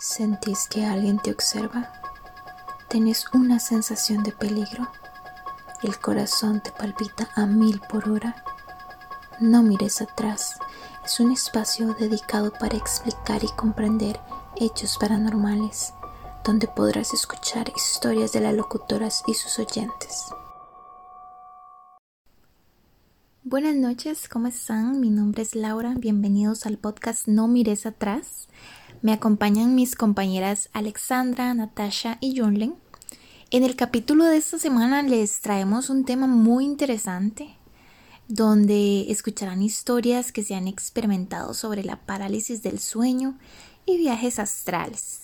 ¿Sentís que alguien te observa? ¿Tenés una sensación de peligro? ¿El corazón te palpita a mil por hora? No mires atrás. Es un espacio dedicado para explicar y comprender hechos paranormales, donde podrás escuchar historias de las locutoras y sus oyentes. Buenas noches, ¿cómo están? Mi nombre es Laura, bienvenidos al podcast No mires atrás. Me acompañan mis compañeras Alexandra, Natasha y Junlen. En el capítulo de esta semana les traemos un tema muy interesante donde escucharán historias que se han experimentado sobre la parálisis del sueño y viajes astrales.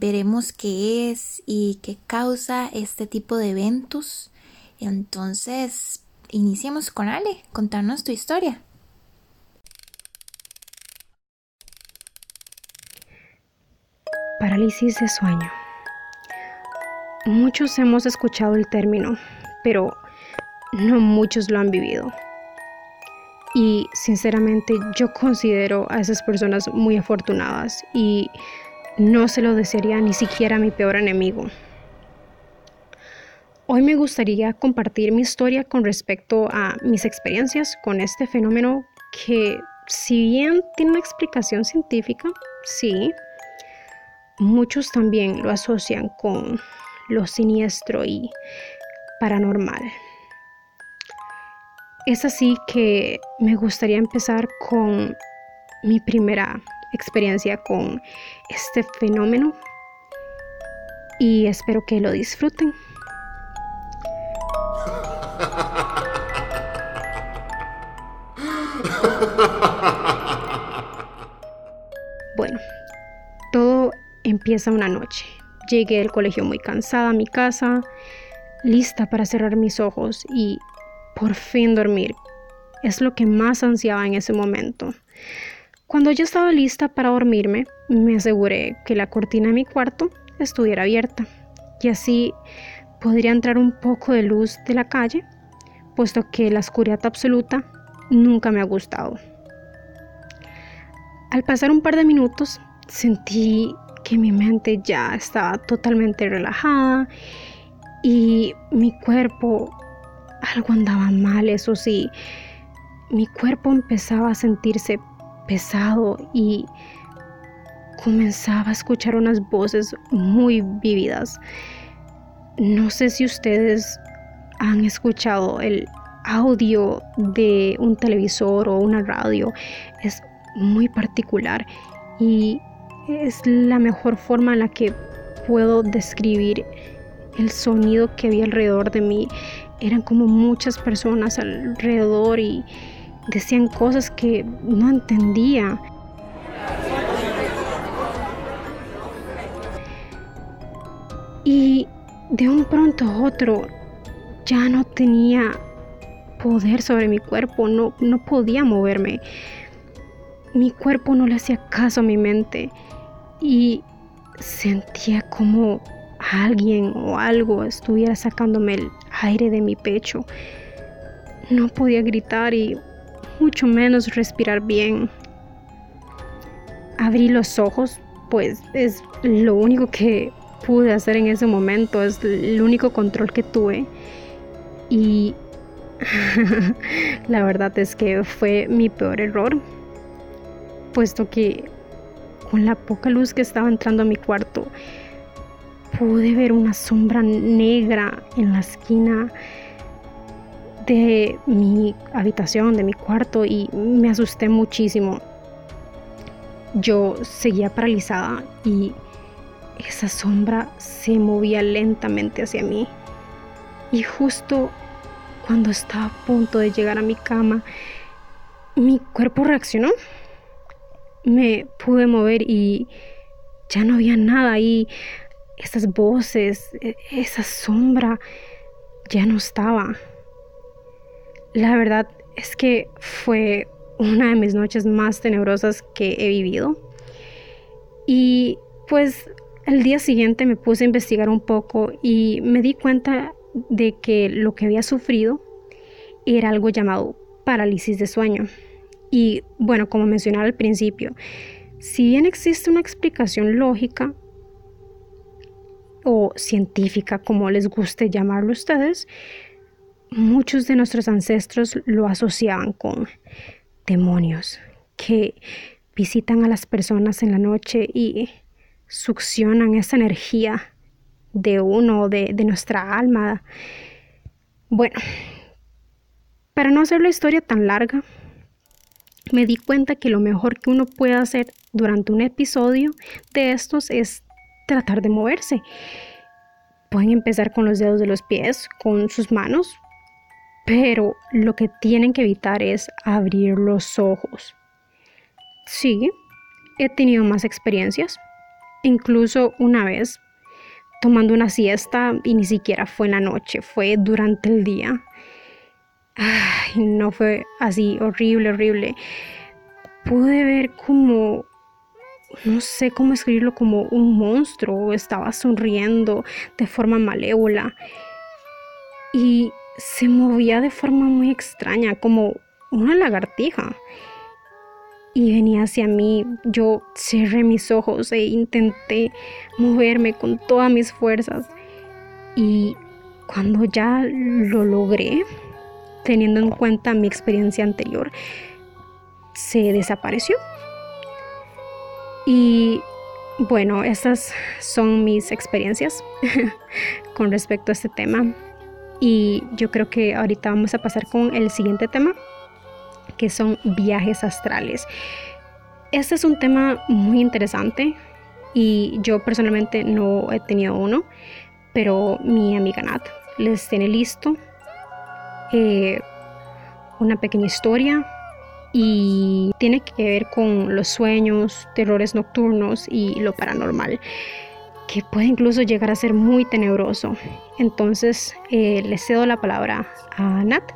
Veremos qué es y qué causa este tipo de eventos. Entonces, iniciemos con Ale, contarnos tu historia. Parálisis de sueño. Muchos hemos escuchado el término, pero no muchos lo han vivido. Y sinceramente yo considero a esas personas muy afortunadas y no se lo desearía ni siquiera a mi peor enemigo. Hoy me gustaría compartir mi historia con respecto a mis experiencias con este fenómeno que si bien tiene una explicación científica, sí, Muchos también lo asocian con lo siniestro y paranormal. Es así que me gustaría empezar con mi primera experiencia con este fenómeno y espero que lo disfruten. Bueno, Empieza una noche. Llegué del colegio muy cansada a mi casa, lista para cerrar mis ojos y por fin dormir. Es lo que más ansiaba en ese momento. Cuando yo estaba lista para dormirme, me aseguré que la cortina de mi cuarto estuviera abierta y así podría entrar un poco de luz de la calle, puesto que la oscuridad absoluta nunca me ha gustado. Al pasar un par de minutos, sentí que mi mente ya estaba totalmente relajada y mi cuerpo, algo andaba mal, eso sí, mi cuerpo empezaba a sentirse pesado y comenzaba a escuchar unas voces muy vívidas. No sé si ustedes han escuchado el audio de un televisor o una radio. Es muy particular y es la mejor forma en la que puedo describir el sonido que había alrededor de mí. Eran como muchas personas alrededor y decían cosas que no entendía. Y de un pronto a otro ya no tenía poder sobre mi cuerpo, no, no podía moverme. Mi cuerpo no le hacía caso a mi mente y sentía como alguien o algo estuviera sacándome el aire de mi pecho. No podía gritar y mucho menos respirar bien. Abrí los ojos, pues es lo único que pude hacer en ese momento, es el único control que tuve. Y la verdad es que fue mi peor error puesto que con la poca luz que estaba entrando a mi cuarto, pude ver una sombra negra en la esquina de mi habitación, de mi cuarto, y me asusté muchísimo. Yo seguía paralizada y esa sombra se movía lentamente hacia mí. Y justo cuando estaba a punto de llegar a mi cama, mi cuerpo reaccionó me pude mover y ya no había nada ahí. Esas voces, e, esa sombra ya no estaba. La verdad es que fue una de mis noches más tenebrosas que he vivido. Y pues el día siguiente me puse a investigar un poco y me di cuenta de que lo que había sufrido era algo llamado parálisis de sueño. Y bueno, como mencionaba al principio, Si bien existe una explicación lógica o científica, como les guste llamarlo a ustedes, muchos de nuestros ancestros lo asociaban con demonios que visitan a las personas en la noche y succionan esa energía de uno, de, nuestra alma. Bueno, para no hacer la historia tan larga, me di cuenta que lo mejor que uno puede hacer durante un episodio de estos es tratar de moverse. Pueden empezar con los dedos de los pies, con sus manos, pero lo que tienen que evitar es abrir los ojos. Sí, he tenido más experiencias. Incluso una vez tomando una siesta y ni siquiera fue en la noche, fue durante el día. Ay, no fue así, horrible, horrible. Pude ver como, no sé cómo escribirlo, como un monstruo. Estaba sonriendo de forma malévola. Y se movía de forma muy extraña, como una lagartija y venía hacia mí. Yo cerré mis ojos e intenté moverme con todas mis fuerzas. Y cuando ya lo logré, teniendo en cuenta mi experiencia anterior, se desapareció. Y bueno, estas son mis experiencias con respecto a este tema. Y yo creo que ahorita vamos a pasar con el siguiente tema, que son viajes astrales. Este es un tema muy interesante y yo personalmente no he tenido uno, pero mi amiga Nat les tiene listo eh, una pequeña historia y tiene que ver con los sueños, terrores nocturnos y lo paranormal, que puede incluso llegar a ser muy tenebroso. Entonces eh, les cedo la palabra a Nat.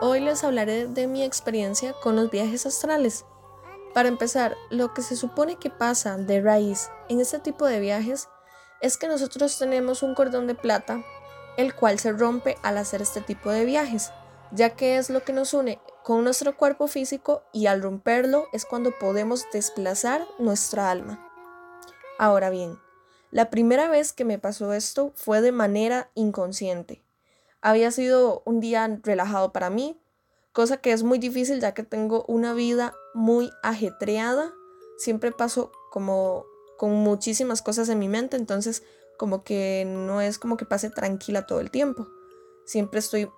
Hoy les hablaré de mi experiencia con los viajes astrales. Para empezar, lo que se supone que pasa de raíz en este tipo de viajes es que nosotros tenemos un cordón de plata, el cual se rompe al hacer este tipo de viajes, ya que es lo que nos une con nuestro cuerpo físico y al romperlo es cuando podemos desplazar nuestra alma. Ahora bien, la primera vez que me pasó esto fue de manera inconsciente. Había sido un día relajado para mí, cosa que es muy difícil ya que tengo una vida muy ajetreada. Siempre paso como con muchísimas cosas en mi mente, entonces como que no es como que pase tranquila todo el tiempo. Siempre estoy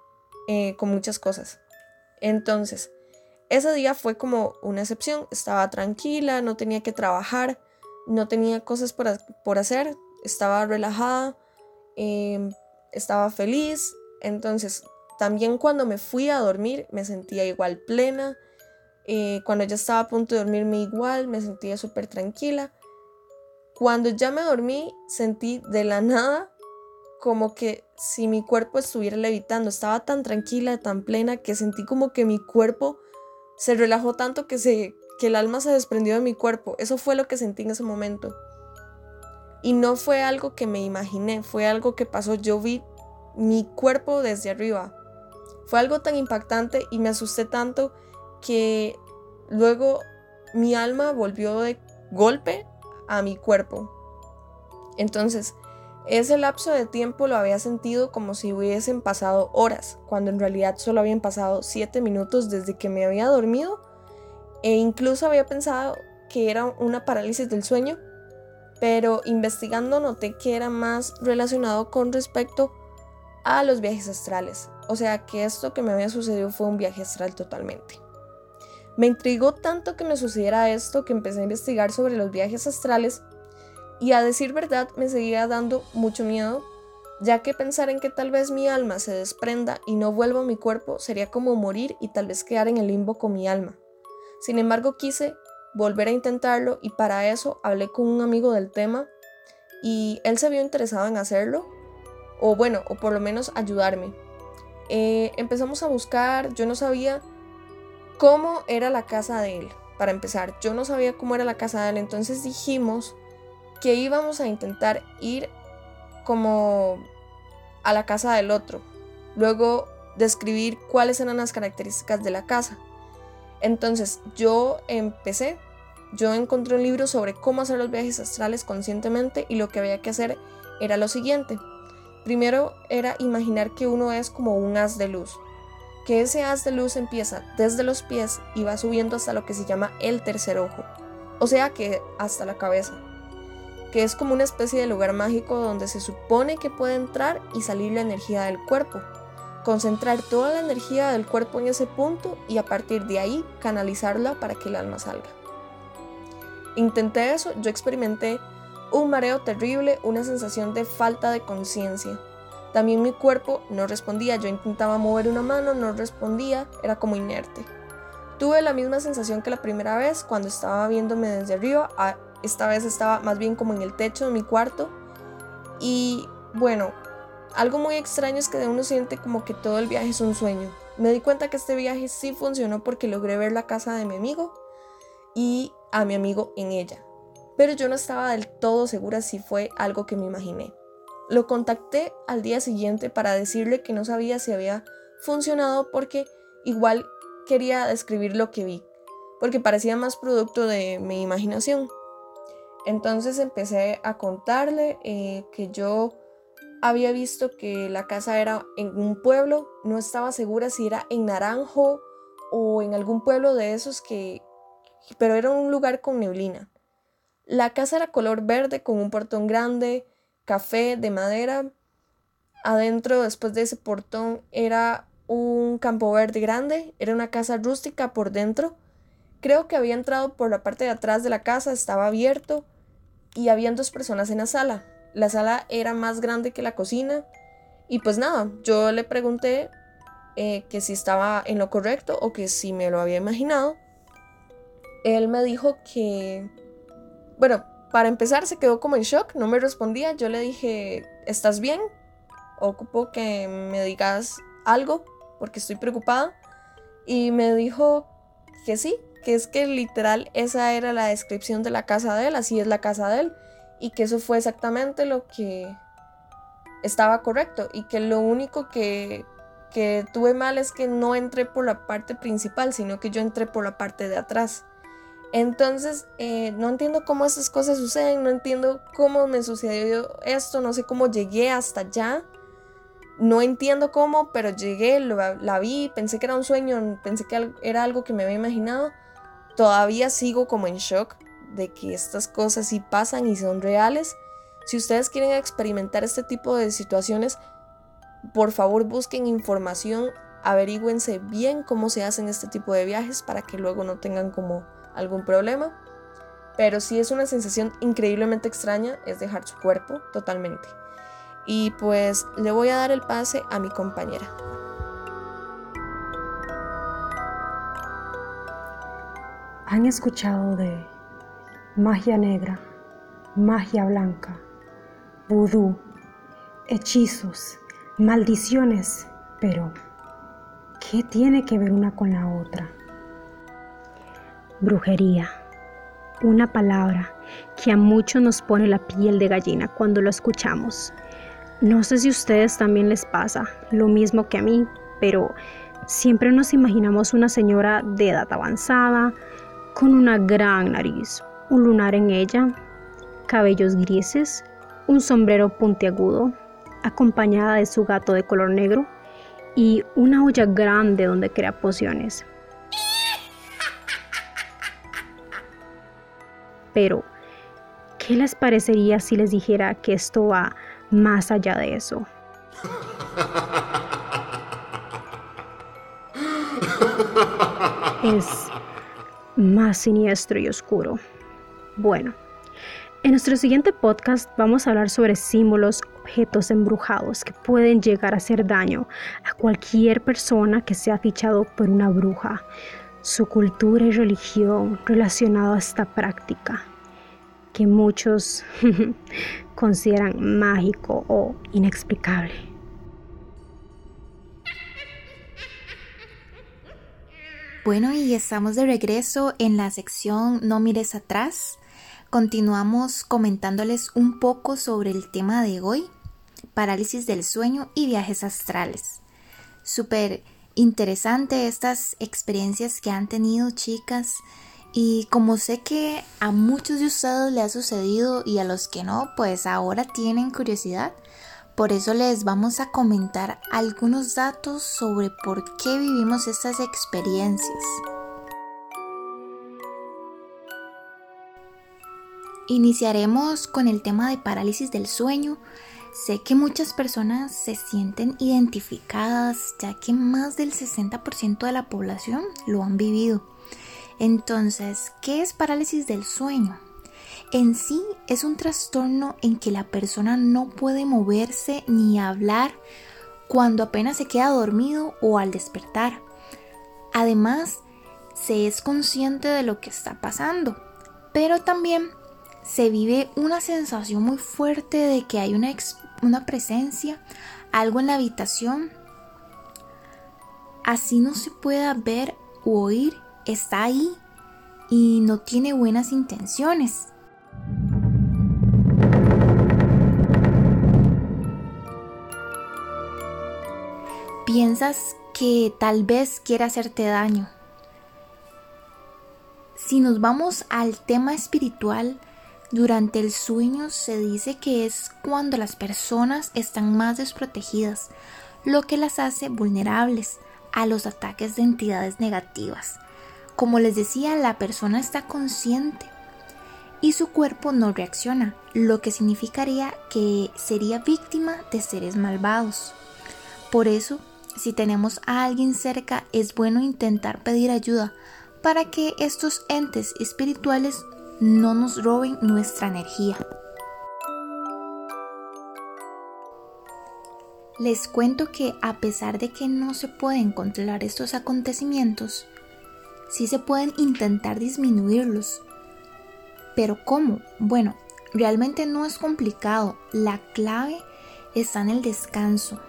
eh, con muchas cosas. Entonces, ese día fue como una excepción. Estaba tranquila, no tenía que trabajar, no tenía cosas por, por hacer, estaba relajada, em, estaba feliz, entonces, también cuando me fui a dormir me sentía igual plena. Eh, cuando ya estaba a punto de dormirme igual, me sentía súper tranquila. Cuando ya me dormí, sentí de la nada como que si mi cuerpo estuviera levitando. Estaba tan tranquila, tan plena, que sentí como que mi cuerpo se relajó tanto que, se, que el alma se desprendió de mi cuerpo. Eso fue lo que sentí en ese momento. Y no fue algo que me imaginé, fue algo que pasó. Yo vi mi cuerpo desde arriba. Fue algo tan impactante y me asusté tanto que luego mi alma volvió de golpe a mi cuerpo. Entonces, ese lapso de tiempo lo había sentido como si hubiesen pasado horas, cuando en realidad solo habían pasado 7 minutos desde que me había dormido e incluso había pensado que era una parálisis del sueño, pero investigando noté que era más relacionado con respecto a los viajes astrales. O sea que esto que me había sucedido fue un viaje astral totalmente. Me intrigó tanto que me sucediera esto que empecé a investigar sobre los viajes astrales y a decir verdad me seguía dando mucho miedo, ya que pensar en que tal vez mi alma se desprenda y no vuelva a mi cuerpo sería como morir y tal vez quedar en el limbo con mi alma. Sin embargo quise volver a intentarlo y para eso hablé con un amigo del tema y él se vio interesado en hacerlo o bueno, o por lo menos ayudarme. Eh, empezamos a buscar, yo no sabía cómo era la casa de él, para empezar, yo no sabía cómo era la casa de él, entonces dijimos que íbamos a intentar ir como a la casa del otro. Luego describir cuáles eran las características de la casa. Entonces yo empecé, yo encontré un libro sobre cómo hacer los viajes astrales conscientemente y lo que había que hacer era lo siguiente. Primero era imaginar que uno es como un haz de luz, que ese haz de luz empieza desde los pies y va subiendo hasta lo que se llama el tercer ojo, o sea que hasta la cabeza, que es como una especie de lugar mágico donde se supone que puede entrar y salir la energía del cuerpo, concentrar toda la energía del cuerpo en ese punto y a partir de ahí canalizarla para que el alma salga. Intenté eso, yo experimenté un mareo terrible, una sensación de falta de conciencia. También mi cuerpo no respondía, yo intentaba mover una mano, no respondía, era como inerte. Tuve la misma sensación que la primera vez cuando estaba viéndome desde arriba, esta vez estaba más bien como en el techo de mi cuarto y bueno, algo muy extraño es que uno siente como que todo el viaje es un sueño. Me di cuenta que este viaje sí funcionó porque logré ver la casa de mi amigo y a mi amigo en ella. Pero yo no estaba del todo segura si fue algo que me imaginé. Lo contacté al día siguiente para decirle que no sabía si había funcionado porque igual quería describir lo que vi, porque parecía más producto de mi imaginación. Entonces empecé a contarle eh, que yo había visto que la casa era en un pueblo, no estaba segura si era en Naranjo o en algún pueblo de esos que, pero era un lugar con neblina. La casa era color verde con un portón grande, café de madera. Adentro, después de ese portón, era un campo verde grande, era una casa rústica por dentro. Creo que había entrado por la parte de atrás de la casa, estaba abierto y habían dos personas en la sala. La sala era más grande que la cocina. Y pues nada, yo le pregunté eh, que si estaba en lo correcto o que si me lo había imaginado. Él me dijo que, bueno, para empezar se quedó como en shock, no me respondía. Yo le dije, ¿estás bien? Ocupo que me digas algo porque estoy preocupada. Y me dijo que sí, que es que literal esa era la descripción de la casa de él, así es la casa de él y que eso fue exactamente lo que estaba correcto y que lo único que, que tuve mal es que no entré por la parte principal, sino que yo entré por la parte de atrás. Entonces, eh, no entiendo cómo esas cosas suceden, no entiendo cómo me sucedió esto, no sé cómo llegué hasta allá. No entiendo cómo, pero llegué, la vi, pensé que era un sueño, pensé que era algo que me había imaginado. Todavía sigo como en shock de que estas cosas sí pasan y son reales. Si ustedes quieren experimentar este tipo de situaciones, por favor busquen información, averigüense bien cómo se hacen este tipo de viajes para que luego no tengan como algún problema. Pero si es una sensación increíblemente extraña, es dejar su cuerpo totalmente. Y pues le voy a dar el pase a mi compañera. ¿Han escuchado de magia negra, magia blanca, vudú, hechizos, maldiciones, pero ¿qué tiene que ver una con la otra? Brujería, una palabra que a muchos nos pone la piel de gallina cuando lo escuchamos. No sé si a ustedes también les pasa lo mismo que a mí, pero siempre nos imaginamos una señora de edad avanzada, con una gran nariz, un lunar en ella, cabellos grises, un sombrero puntiagudo, acompañada de su gato de color negro y una olla grande donde crea pociones. Pero, ¿qué les parecería si les dijera que esto va más allá de eso? Es más siniestro y oscuro. Bueno, en nuestro siguiente podcast vamos a hablar sobre símbolos, objetos embrujados que pueden llegar a hacer daño a cualquier persona que sea fichado por una bruja, su cultura y religión relacionada a esta práctica, que muchos consideran mágico o inexplicable. Bueno, y estamos de regreso en la sección No mires atrás. Continuamos comentándoles un poco sobre el tema de hoy, parálisis del sueño y viajes astrales. súper interesante estas experiencias que han tenido chicas y como sé que a muchos de ustedes le ha sucedido y a los que no, pues ahora tienen curiosidad, por eso les vamos a comentar algunos datos sobre por qué vivimos estas experiencias. Iniciaremos con el tema de parálisis del sueño. Sé que muchas personas se sienten identificadas ya que más del 60% de la población lo han vivido. Entonces, ¿qué es parálisis del sueño? En sí es un trastorno en que la persona no puede moverse ni hablar cuando apenas se queda dormido o al despertar. Además, se es consciente de lo que está pasando, pero también se vive una sensación muy fuerte de que hay una, una presencia, algo en la habitación. Así no se pueda ver o oír, está ahí y no tiene buenas intenciones. Piensas que tal vez quiere hacerte daño. Si nos vamos al tema espiritual, durante el sueño se dice que es cuando las personas están más desprotegidas, lo que las hace vulnerables a los ataques de entidades negativas. Como les decía, la persona está consciente y su cuerpo no reacciona, lo que significaría que sería víctima de seres malvados. Por eso, si tenemos a alguien cerca, es bueno intentar pedir ayuda para que estos entes espirituales no nos roben nuestra energía. Les cuento que a pesar de que no se pueden controlar estos acontecimientos, sí se pueden intentar disminuirlos. Pero ¿cómo? Bueno, realmente no es complicado. La clave está en el descanso.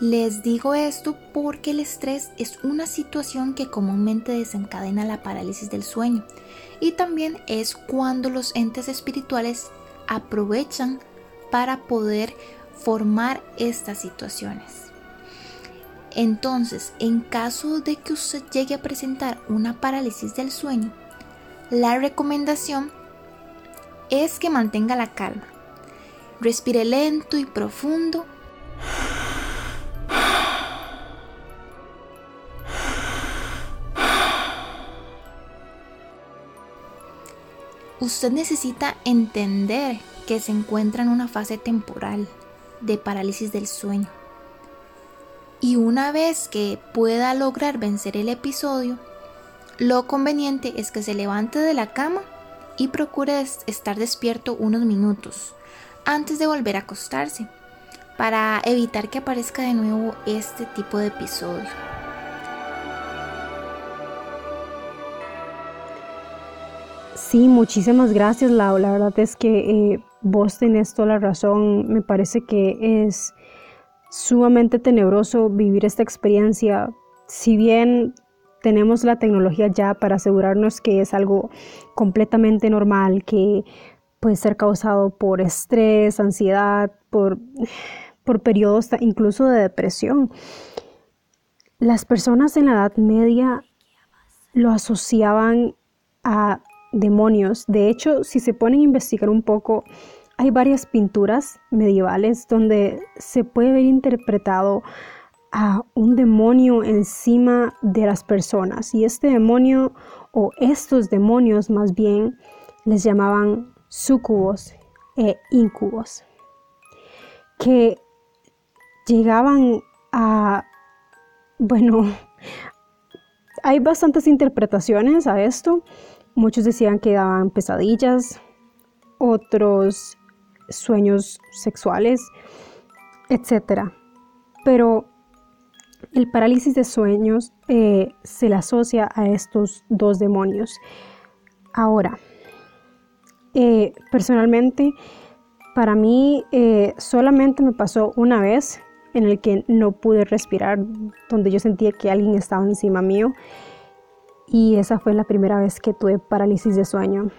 Les digo esto porque el estrés es una situación que comúnmente desencadena la parálisis del sueño y también es cuando los entes espirituales aprovechan para poder formar estas situaciones. Entonces, en caso de que usted llegue a presentar una parálisis del sueño, la recomendación es que mantenga la calma. Respire lento y profundo Usted necesita entender que se encuentra en una fase temporal de parálisis del sueño. Y una vez que pueda lograr vencer el episodio, lo conveniente es que se levante de la cama y procure estar despierto unos minutos antes de volver a acostarse para evitar que aparezca de nuevo este tipo de episodio. Sí, muchísimas gracias, Lau. La verdad es que eh, vos tenés toda la razón. Me parece que es sumamente tenebroso vivir esta experiencia. Si bien tenemos la tecnología ya para asegurarnos que es algo completamente normal, que puede ser causado por estrés, ansiedad, por, por periodos incluso de depresión. Las personas en la Edad Media lo asociaban a demonios. De hecho, si se ponen a investigar un poco, hay varias pinturas medievales donde se puede ver interpretado a un demonio encima de las personas. Y este demonio, o estos demonios más bien, les llamaban sucubos e incubos, que llegaban a, bueno, hay bastantes interpretaciones a esto. Muchos decían que daban pesadillas, otros sueños sexuales, etc. Pero el parálisis de sueños eh, se le asocia a estos dos demonios. Ahora, eh, personalmente, para mí eh, solamente me pasó una vez en el que no pude respirar, donde yo sentía que alguien estaba encima mío y esa fue la primera vez que tuve parálisis de sueño.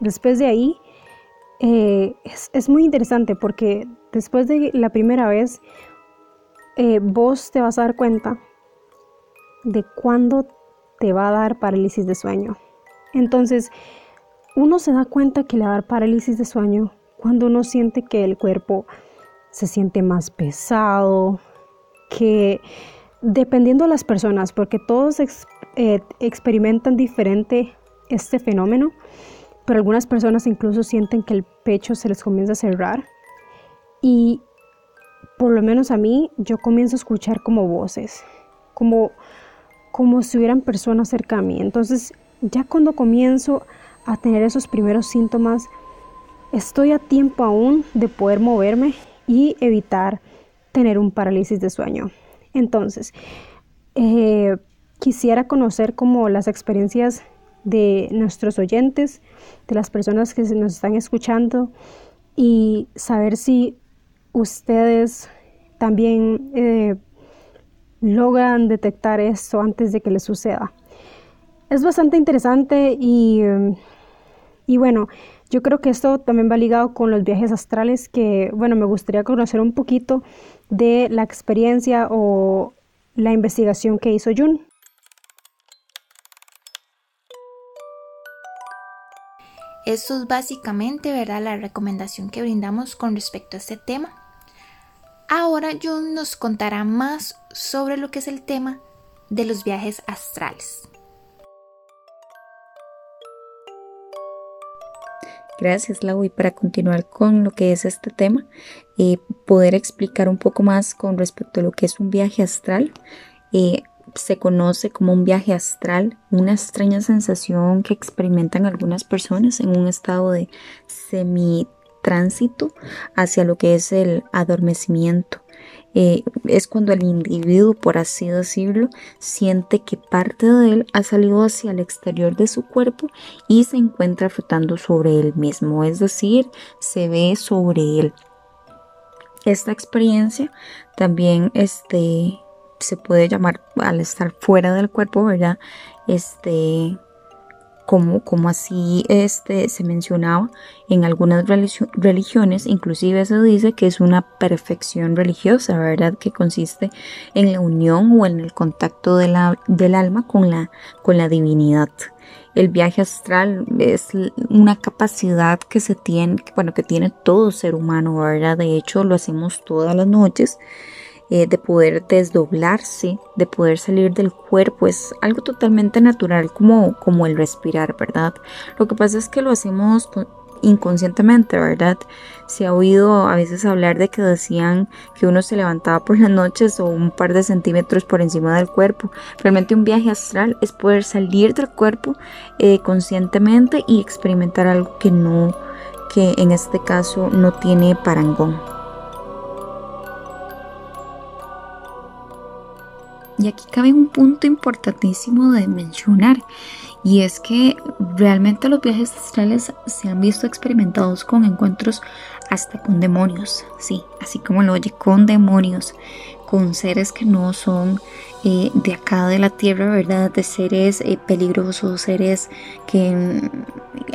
Después de ahí, eh, es, muy interesante porque después de la primera vez, eh, vos te vas a dar cuenta de cuándo te va a dar parálisis de sueño. Entonces, uno se da cuenta que le va a dar parálisis de sueño cuando uno siente que el cuerpo se siente más pesado, que dependiendo de las personas, porque todos eh, experimentan diferente este fenómeno, pero algunas personas incluso sienten que el pecho se les comienza a cerrar y por lo menos a mí yo comienzo a escuchar como voces, como, como si hubieran personas cerca de mí. Entonces ya cuando comienzo a tener esos primeros síntomas, estoy a tiempo aún de poder moverme y evitar tener un parálisis de sueño. Entonces, eh, quisiera conocer como las experiencias de nuestros oyentes, de las personas que nos están escuchando y saber si ustedes también eh, logran detectar esto antes de que les suceda. Es bastante interesante y, y bueno, yo creo que esto también va ligado con los viajes astrales que, bueno, me gustaría conocer un poquito de la experiencia o la investigación que hizo Jun. Esto es básicamente ¿verdad? la recomendación que brindamos con respecto a este tema. Ahora Jun nos contará más sobre lo que es el tema de los viajes astrales. Gracias, Lau. Y para continuar con lo que es este tema, eh, poder explicar un poco más con respecto a lo que es un viaje astral. Eh, se conoce como un viaje astral, una extraña sensación que experimentan algunas personas en un estado de semitránsito hacia lo que es el adormecimiento. Eh, es cuando el individuo, por así decirlo, siente que parte de él ha salido hacia el exterior de su cuerpo y se encuentra flotando sobre él mismo, es decir, se ve sobre él. Esta experiencia también este, se puede llamar al estar fuera del cuerpo, ¿verdad? Este, como, como así este, se mencionaba en algunas religiones, inclusive se dice que es una perfección religiosa, ¿verdad? Que consiste en la unión o en el contacto del alma con la, con la divinidad. El viaje astral es una capacidad que se tiene, bueno, que tiene todo ser humano, ¿verdad? De hecho, lo hacemos todas las noches. Eh, de poder desdoblarse, de poder salir del cuerpo, es algo totalmente natural como, como el respirar, ¿verdad? Lo que pasa es que lo hacemos inconscientemente, ¿verdad? Se ha oído a veces hablar de que decían que uno se levantaba por las noches o un par de centímetros por encima del cuerpo. Realmente un viaje astral es poder salir del cuerpo eh, conscientemente y experimentar algo que no, que en este caso no tiene parangón. Y aquí cabe un punto importantísimo de mencionar y es que realmente los viajes astrales se han visto experimentados con encuentros hasta con demonios, sí, así como lo oye, con demonios, con seres que no son eh, de acá de la tierra, ¿verdad? De seres eh, peligrosos, seres que mm,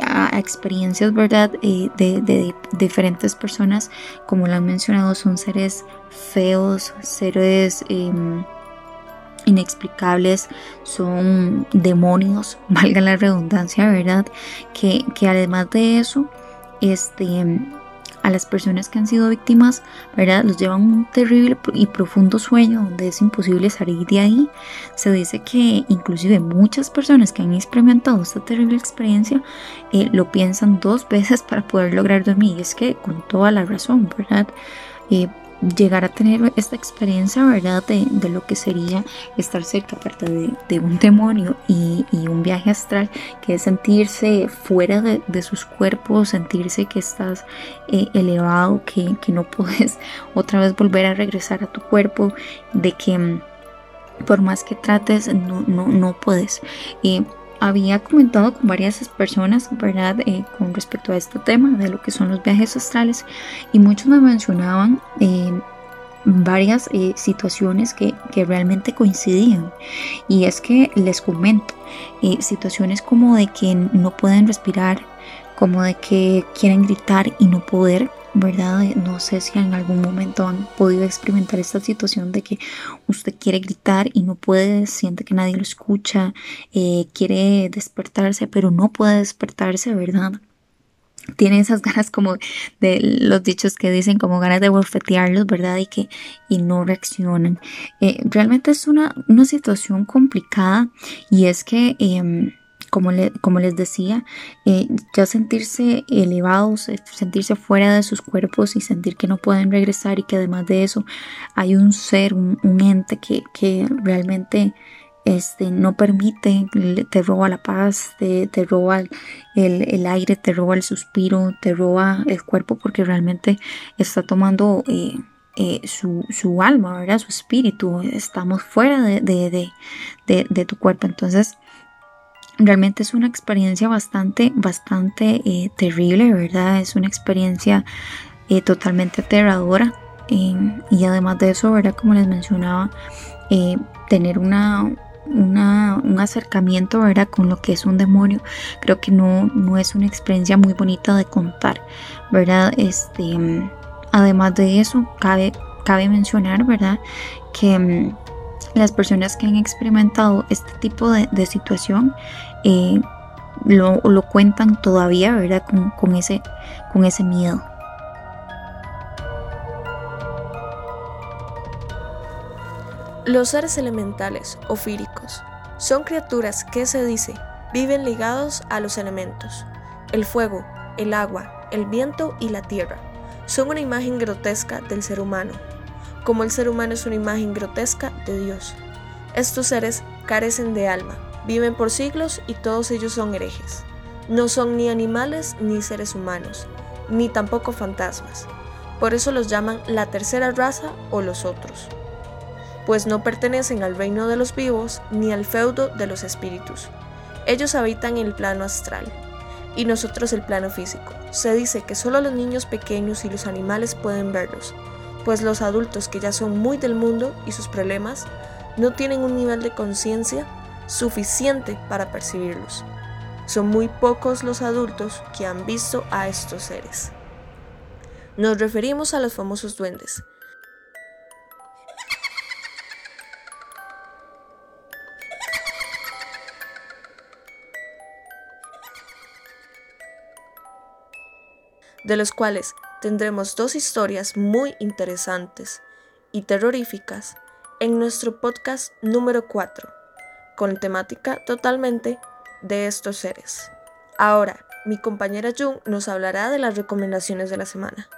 a, experiencias, ¿verdad? Eh, de, de, diferentes personas, como lo han mencionado, son seres feos, seres em, inexplicables, son demonios, valga la redundancia, ¿verdad? Que, que además de eso, este, a las personas que han sido víctimas, ¿verdad? Los llevan un terrible y profundo sueño donde es imposible salir de ahí. Se dice que inclusive muchas personas que han experimentado esta terrible experiencia eh, lo piensan dos veces para poder lograr dormir. Y es que con toda la razón, ¿verdad? Eh, llegar a tener esta experiencia, ¿verdad? De, lo que sería estar cerca, aparte de, un demonio y, un viaje astral, que es sentirse fuera de, sus cuerpos, sentirse que estás eh, elevado, que, no puedes otra vez volver a regresar a tu cuerpo, de que mm, por más que trates, no, no, no puedes. y había comentado con varias personas, ¿verdad? Eh, con respecto a este tema de lo que son los viajes astrales y muchos me mencionaban eh, varias eh, situaciones que, que, realmente coincidían y es que les comento situaciones como de que no pueden respirar como de que quieren gritar y no poder ¿verdad? No sé si en algún momento han podido experimentar esta situación de que usted quiere gritar y no puede, siente que nadie lo escucha, eh, quiere despertarse, pero no puede despertarse, ¿verdad? Tiene esas ganas como de los dichos que dicen como ganas de bofetearlos, ¿verdad? Y que y no reaccionan. Eh, realmente es una, una situación complicada y es que... Em, como, les decía, eh, ya sentirse elevados, eh, sentirse fuera de sus cuerpos y sentir que no pueden regresar y que además de eso hay un ser, un, ente que, que, realmente este, no permite, te roba la paz, te, roba el, el, aire, te roba el suspiro, te roba el cuerpo porque realmente está tomando... Eh, su, su, alma, ¿verdad? Su espíritu, estamos fuera de, de, de tu cuerpo. Entonces, realmente es una experiencia bastante, bastante eh, terrible, ¿verdad? Es una experiencia eh, totalmente aterradora. y además de eso, ¿verdad? Como les mencionaba, eh, tener una, un acercamiento, ¿verdad? Con lo que es un demonio, creo que no, no es una experiencia muy bonita de contar, ¿verdad? Este, además de eso, cabe, cabe mencionar, ¿verdad? Que mm, las personas que han experimentado este tipo de, situación eh, lo, cuentan todavía, ¿verdad? Con, ese, con ese miedo. Los seres elementales o fíricos son criaturas que se dice viven ligados a los elementos. El fuego, el agua, el viento y la tierra son una imagen grotesca del ser humano como el ser humano es una imagen grotesca de Dios. Estos seres carecen de alma, viven por siglos y todos ellos son herejes. No son ni animales ni seres humanos, ni tampoco fantasmas. Por eso los llaman la tercera raza o los otros, pues no pertenecen al reino de los vivos ni al feudo de los espíritus. Ellos habitan el plano astral y nosotros el plano físico. Se dice que solo los niños pequeños y los animales pueden verlos, pues los adultos que ya son muy del mundo y sus problemas no tienen un nivel de conciencia suficiente para percibirlos. Son muy pocos los adultos que han visto a estos seres. Nos referimos a los famosos duendes, de los cuales tendremos dos historias muy interesantes y terroríficas en nuestro podcast número 4, con temática totalmente de estos seres. Ahora, mi compañera Jung nos hablará de las recomendaciones de la semana.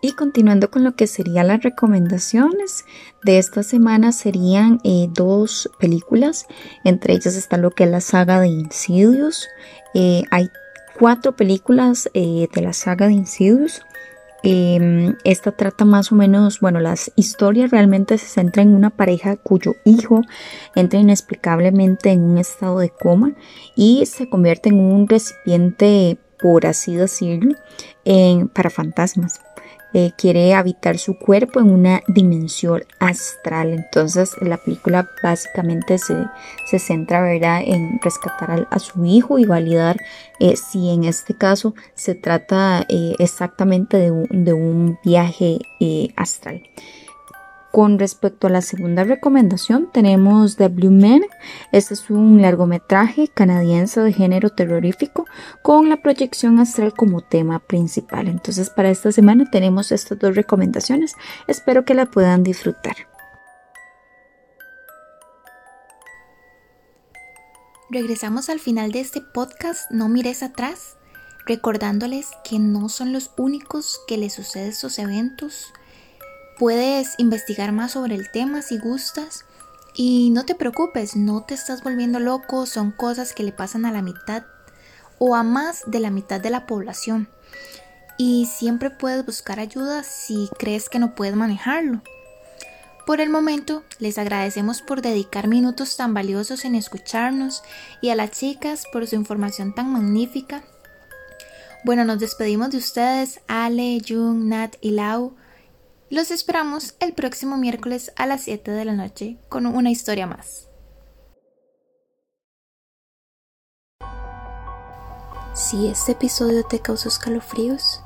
Y continuando con lo que serían las recomendaciones de esta semana serían eh, dos películas, entre ellas está lo que es la saga de Insidious. Eh, hay cuatro películas eh, de la saga de Insidious. Em, esta trata más o menos, bueno, las historias realmente se centran en una pareja cuyo hijo entra inexplicablemente en un estado de coma y se convierte en un recipiente, por así decirlo, para fantasmas. Eh, quiere habitar su cuerpo en una dimensión astral. Entonces la película básicamente se, se centra en rescatar a, su hijo y validar eh, si en este caso se trata eh, exactamente de un, de un viaje astral. Con respecto a la segunda recomendación, tenemos The Blue Man. Este es un largometraje canadiense de género terrorífico con la proyección astral como tema principal. Entonces, para esta semana tenemos estas dos recomendaciones. Espero que la puedan disfrutar. Regresamos al final de este podcast No mires atrás, recordándoles que no son los únicos que les suceden estos eventos Puedes investigar más sobre el tema si gustas y no te preocupes, no te estás volviendo loco, son cosas que le pasan a la mitad o a más de la mitad de la población. Y siempre puedes buscar ayuda si crees que no puedes manejarlo. Por el momento, les agradecemos por dedicar minutos tan valiosos en escucharnos y a las chicas por su información tan magnífica. Bueno, nos despedimos de ustedes, Ale, Jung, Nat y Lau. Los esperamos el próximo miércoles a las 7 de la noche con una historia más. Si este episodio te causó escalofríos,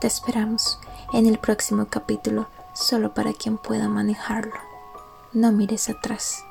te esperamos en el próximo capítulo solo para quien pueda manejarlo. No mires atrás.